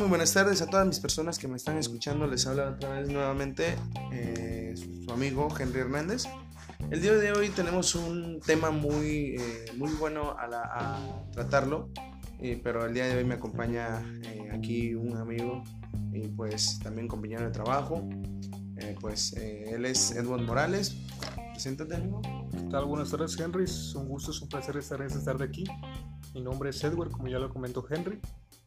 muy buenas tardes a todas mis personas que me están escuchando. Les habla otra vez nuevamente eh, su, amigo Henry Hernández. El día de hoy tenemos un tema muy, eh, muy bueno a, tratarlo, pero el día de hoy me acompaña eh, aquí un amigo y pues también compañero de trabajo. pues él es Edward Morales. Preséntate, amigo. ¿Qué tal? Buenas tardes, Henry. Es un gusto, es un placer estar esta tarde aquí. Mi nombre es Edward, como ya lo comentó Henry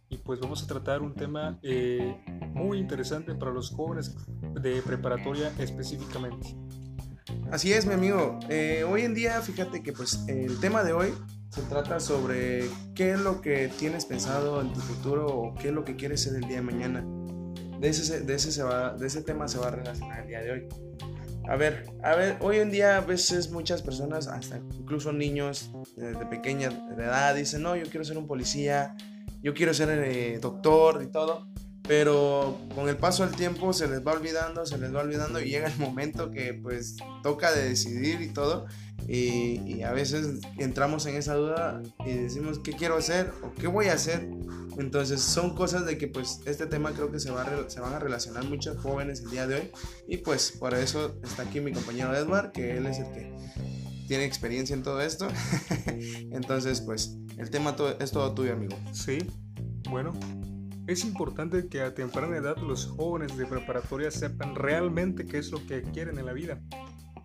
y pues vamos a tratar un tema eh, muy interesante para los jóvenes de preparatoria específicamente. Así es, mi amigo. Eh, hoy en día, fíjate que pues el tema de hoy se trata sobre qué es lo que tienes pensado en tu futuro o qué es lo que quieres ser el día de mañana. De ese, de ese, se va, de ese tema se va a relacionar el día de hoy. A ver, a ver, hoy en día a veces muchas personas, hasta incluso niños de pequeña edad, dicen, no, yo quiero ser un policía, yo quiero ser eh, doctor y todo, pero con el paso del tiempo se les va olvidando, se les va olvidando y llega el momento que pues toca de decidir y todo y, a veces entramos en esa duda y decimos qué quiero hacer o qué voy a hacer. Entonces son cosas de que pues este tema creo que se, va se van a relacionar muchos jóvenes el día de hoy y pues por eso está aquí mi compañero Edward, que él es el que tiene experiencia en todo esto. Entonces pues el tema es todo tuyo, amigo. Sí, bueno, es importante que a temprana edad los jóvenes de preparatoria sepan realmente qué es lo que quieren en la vida,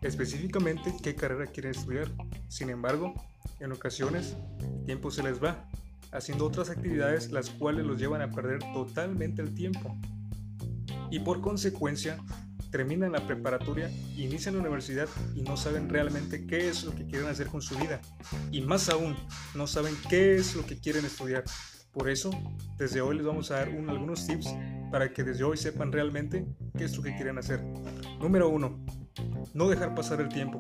específicamente qué carrera quieren estudiar. Sin embargo, en ocasiones el tiempo se les va, haciendo otras actividades las cuales los llevan a perder totalmente el tiempo. Y por consecuencia, terminan la preparatoria, inician la universidad y no saben realmente qué es lo que quieren hacer con su vida. Y más aún, no saben qué es lo que quieren estudiar. Por eso, desde hoy les vamos a dar algunos tips para que desde hoy sepan realmente qué es lo que quieren hacer. Número uno, no dejar pasar el tiempo.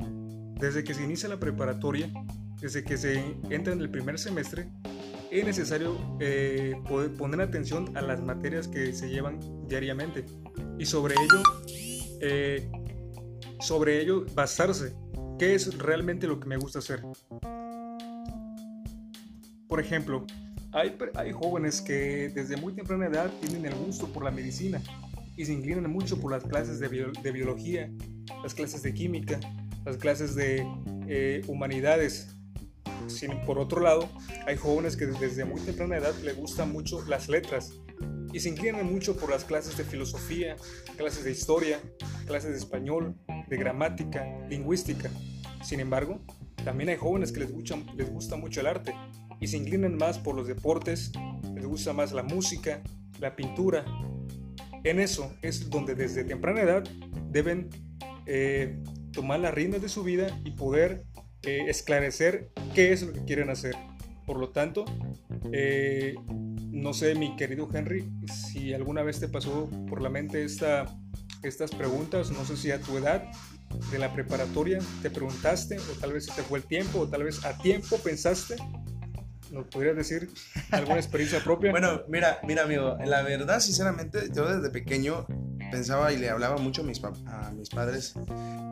Desde que se inicia la preparatoria, desde que se entra en el primer semestre, es necesario eh, poner atención a las materias que se llevan diariamente y sobre ello eh, sobre ello basarse. ¿Qué es realmente lo que me gusta hacer? Por ejemplo, hay, hay jóvenes que desde muy temprana edad tienen el gusto por la medicina y se inclinan mucho por las clases de, de biología, las clases de química, las clases de eh, humanidades. Sin, por otro lado, hay jóvenes que desde muy temprana edad les gustan mucho las letras y se inclinan mucho por las clases de filosofía, clases de historia, clases de español, de gramática, lingüística. Sin embargo, también hay jóvenes que les les gusta mucho el arte y se inclinan más por los deportes, les gusta más la música, la pintura. En eso es donde desde temprana edad deben eh, tomar las riendas de su vida y poder eh, esclarecer qué es lo que quieren hacer. Por lo tanto, eh, no sé, mi querido Henry, si alguna vez te pasó por la mente esta, estas preguntas, no sé si a tu edad de la preparatoria te preguntaste, o tal vez se te fue el tiempo, o tal vez a tiempo pensaste. ¿Nos podrías decir alguna experiencia propia? bueno, mira, mira, amigo, la verdad, sinceramente, yo desde pequeño pensaba y le hablaba mucho a mis, a mis padres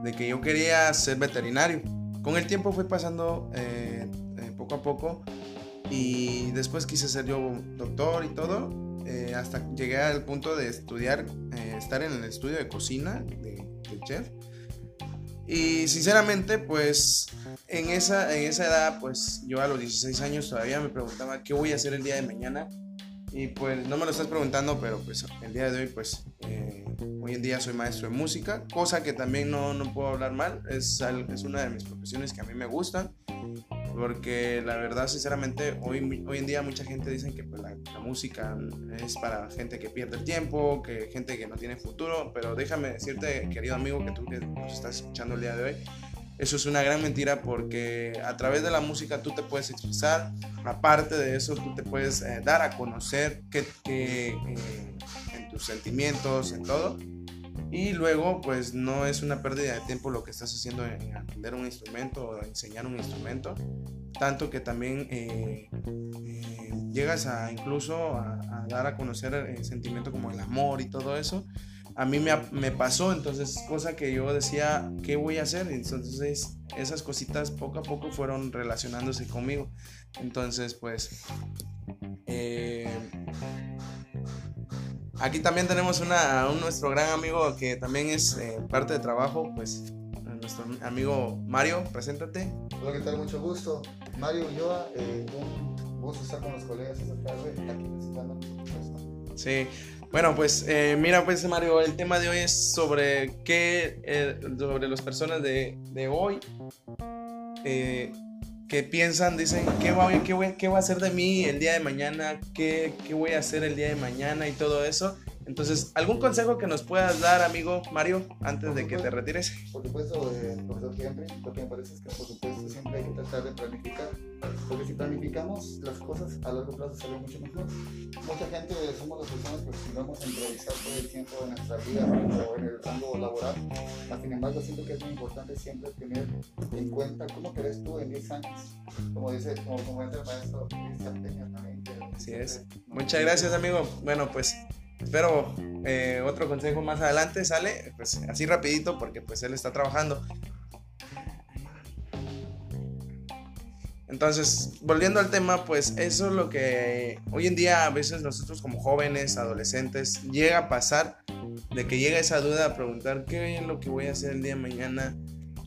de que yo quería ser veterinario. Con el tiempo fue pasando eh, eh, poco a poco y después quise ser yo doctor y todo, eh, hasta llegué al punto de estudiar, eh, estar en el estudio de cocina de, chef. Y sinceramente, pues en esa, en esa edad, pues yo a los 16 años todavía me preguntaba qué voy a hacer el día de mañana. Y pues no me lo estás preguntando, pero pues el día de hoy, pues eh, hoy en día soy maestro de música, cosa que también no, no puedo hablar mal, es, es una de mis profesiones que a mí me gustan porque la verdad, sinceramente, hoy, hoy en día mucha gente dice que pues, la, música es para gente que pierde el tiempo, que gente que no tiene futuro, pero déjame decirte, querido amigo, que tú que nos estás escuchando el día de hoy, eso es una gran mentira porque a través de la música tú te puedes expresar, aparte de eso tú te puedes eh, dar a conocer que, eh, en tus sentimientos, en todo. Y luego, pues no es una pérdida de tiempo lo que estás haciendo en aprender un instrumento o enseñar un instrumento, tanto que también eh, eh, llegas a incluso a, dar a conocer el sentimiento como el amor y todo eso. A mí me, me, pasó, entonces, cosa que yo decía, ¿qué voy a hacer? Entonces, esas cositas poco a poco fueron relacionándose conmigo. Entonces, pues, eh, aquí también tenemos una, a un, nuestro gran amigo que también es eh, parte de trabajo, pues nuestro amigo Mario, preséntate. Hola, ¿qué tal? Mucho gusto. Mario Ulloa, eh, un gusto estar con los colegas esta tarde, aquí presentando Sí, bueno, pues eh, mira, pues Mario, el tema de hoy es sobre qué, eh, sobre las personas de, de hoy eh, que piensan, dicen, ¿qué voy, qué, voy, ¿qué va a hacer de mí el día de mañana? ¿Qué, ¿Qué voy a hacer el día de mañana? Y todo eso. Entonces, ¿algún consejo que nos puedas dar, amigo Mario, antes de que te retires? Por supuesto, eh, profesor Henry, lo que me parece es que, por supuesto, siempre hay que tratar de planificar, porque si planificamos, las cosas a largo plazo salen mucho mejor. Mucha gente somos las personas que vamos a improvisar todo el tiempo en nuestra vida o en el rango laboral. Sin embargo, siento que es muy importante siempre tener en cuenta cómo crees tú en 10 años. Como dice, como comenta el maestro Cristian Peña también. Así es. Muchas gracias, amigo. Bueno, pues Espero eh, otro consejo más adelante sale, pues así rapidito porque pues él está trabajando. Entonces, volviendo al tema, pues eso es lo que hoy en día a veces nosotros como jóvenes, adolescentes, llega a pasar de que llega esa duda a preguntar qué es lo que voy a hacer el día de mañana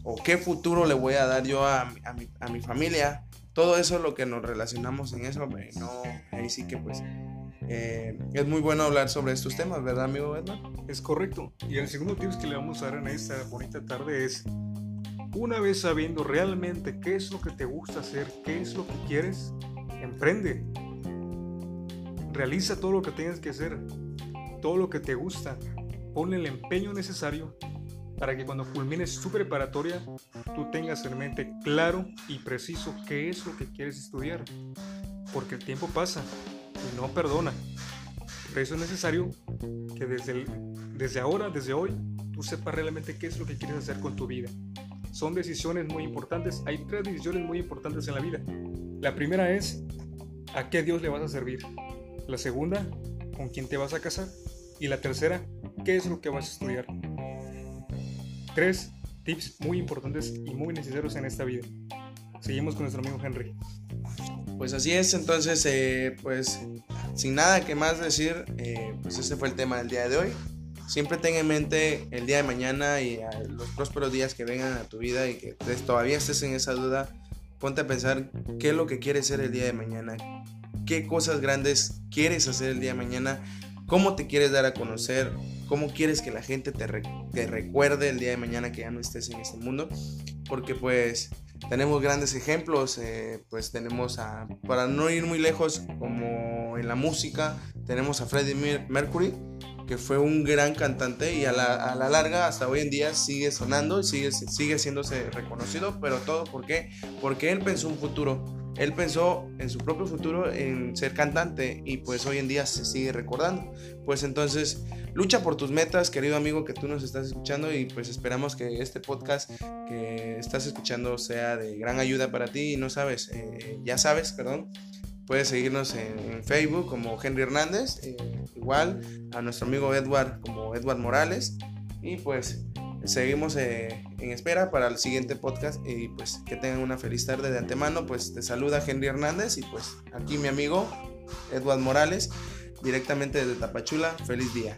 o qué futuro le voy a dar yo a, mi, a mi, familia. Todo eso es lo que nos relacionamos en eso, no, ahí sí que pues eh, es muy bueno hablar sobre estos temas, ¿verdad, amigo Edward? Es correcto. Y el segundo tips que le vamos a dar en esta bonita tarde es, una vez sabiendo realmente qué es lo que te gusta hacer, qué es lo que quieres, emprende. Realiza todo lo que tengas que hacer, todo lo que te gusta. Ponle el empeño necesario para que cuando culmines tu preparatoria tú tengas en mente claro y preciso qué es lo que quieres estudiar. Porque el tiempo pasa y no perdona. Por eso es necesario que desde, desde ahora, desde hoy, tú sepas realmente qué es lo que quieres hacer con tu vida. Son decisiones muy importantes. Hay tres decisiones muy importantes en la vida. La primera es a qué Dios le vas a servir. La segunda, con quién te vas a casar. Y la tercera, qué es lo que vas a estudiar. Tres tips muy importantes y muy necesarios en esta vida. Seguimos con nuestro amigo Henry. Pues así es, entonces, eh, pues sin nada que más decir, eh, pues ese fue el tema del día de hoy. Siempre ten en mente el día de mañana y los prósperos días que vengan a tu vida y que todavía estés en esa duda, ponte a pensar qué es lo que quieres ser el día de mañana, qué cosas grandes quieres hacer el día de mañana, cómo te quieres dar a conocer, cómo quieres que la gente te, te recuerde el día de mañana que ya no estés en este mundo, porque pues tenemos grandes ejemplos, eh, pues tenemos a, para no ir muy lejos, como en la música, tenemos a Freddie Mercury, que fue un gran cantante y a la, a la larga hasta hoy en día sigue sonando, sigue, sigue siéndose reconocido, pero todo ¿por qué? Porque él pensó un futuro, él pensó en su propio futuro en ser cantante y pues hoy en día se sigue recordando. Pues entonces lucha por tus metas, querido amigo que tú nos estás escuchando y pues esperamos que este podcast que estás escuchando sea de gran ayuda para ti y no sabes, eh, ya sabes, perdón. Puedes seguirnos en, Facebook como Henry Hernández, eh, igual a nuestro amigo Edward como Edward Morales. Y pues seguimos eh, en espera para el siguiente podcast y pues que tengan una feliz tarde de antemano. Pues te saluda Henry Hernández y pues aquí mi amigo Edward Morales directamente desde Tapachula. Feliz día.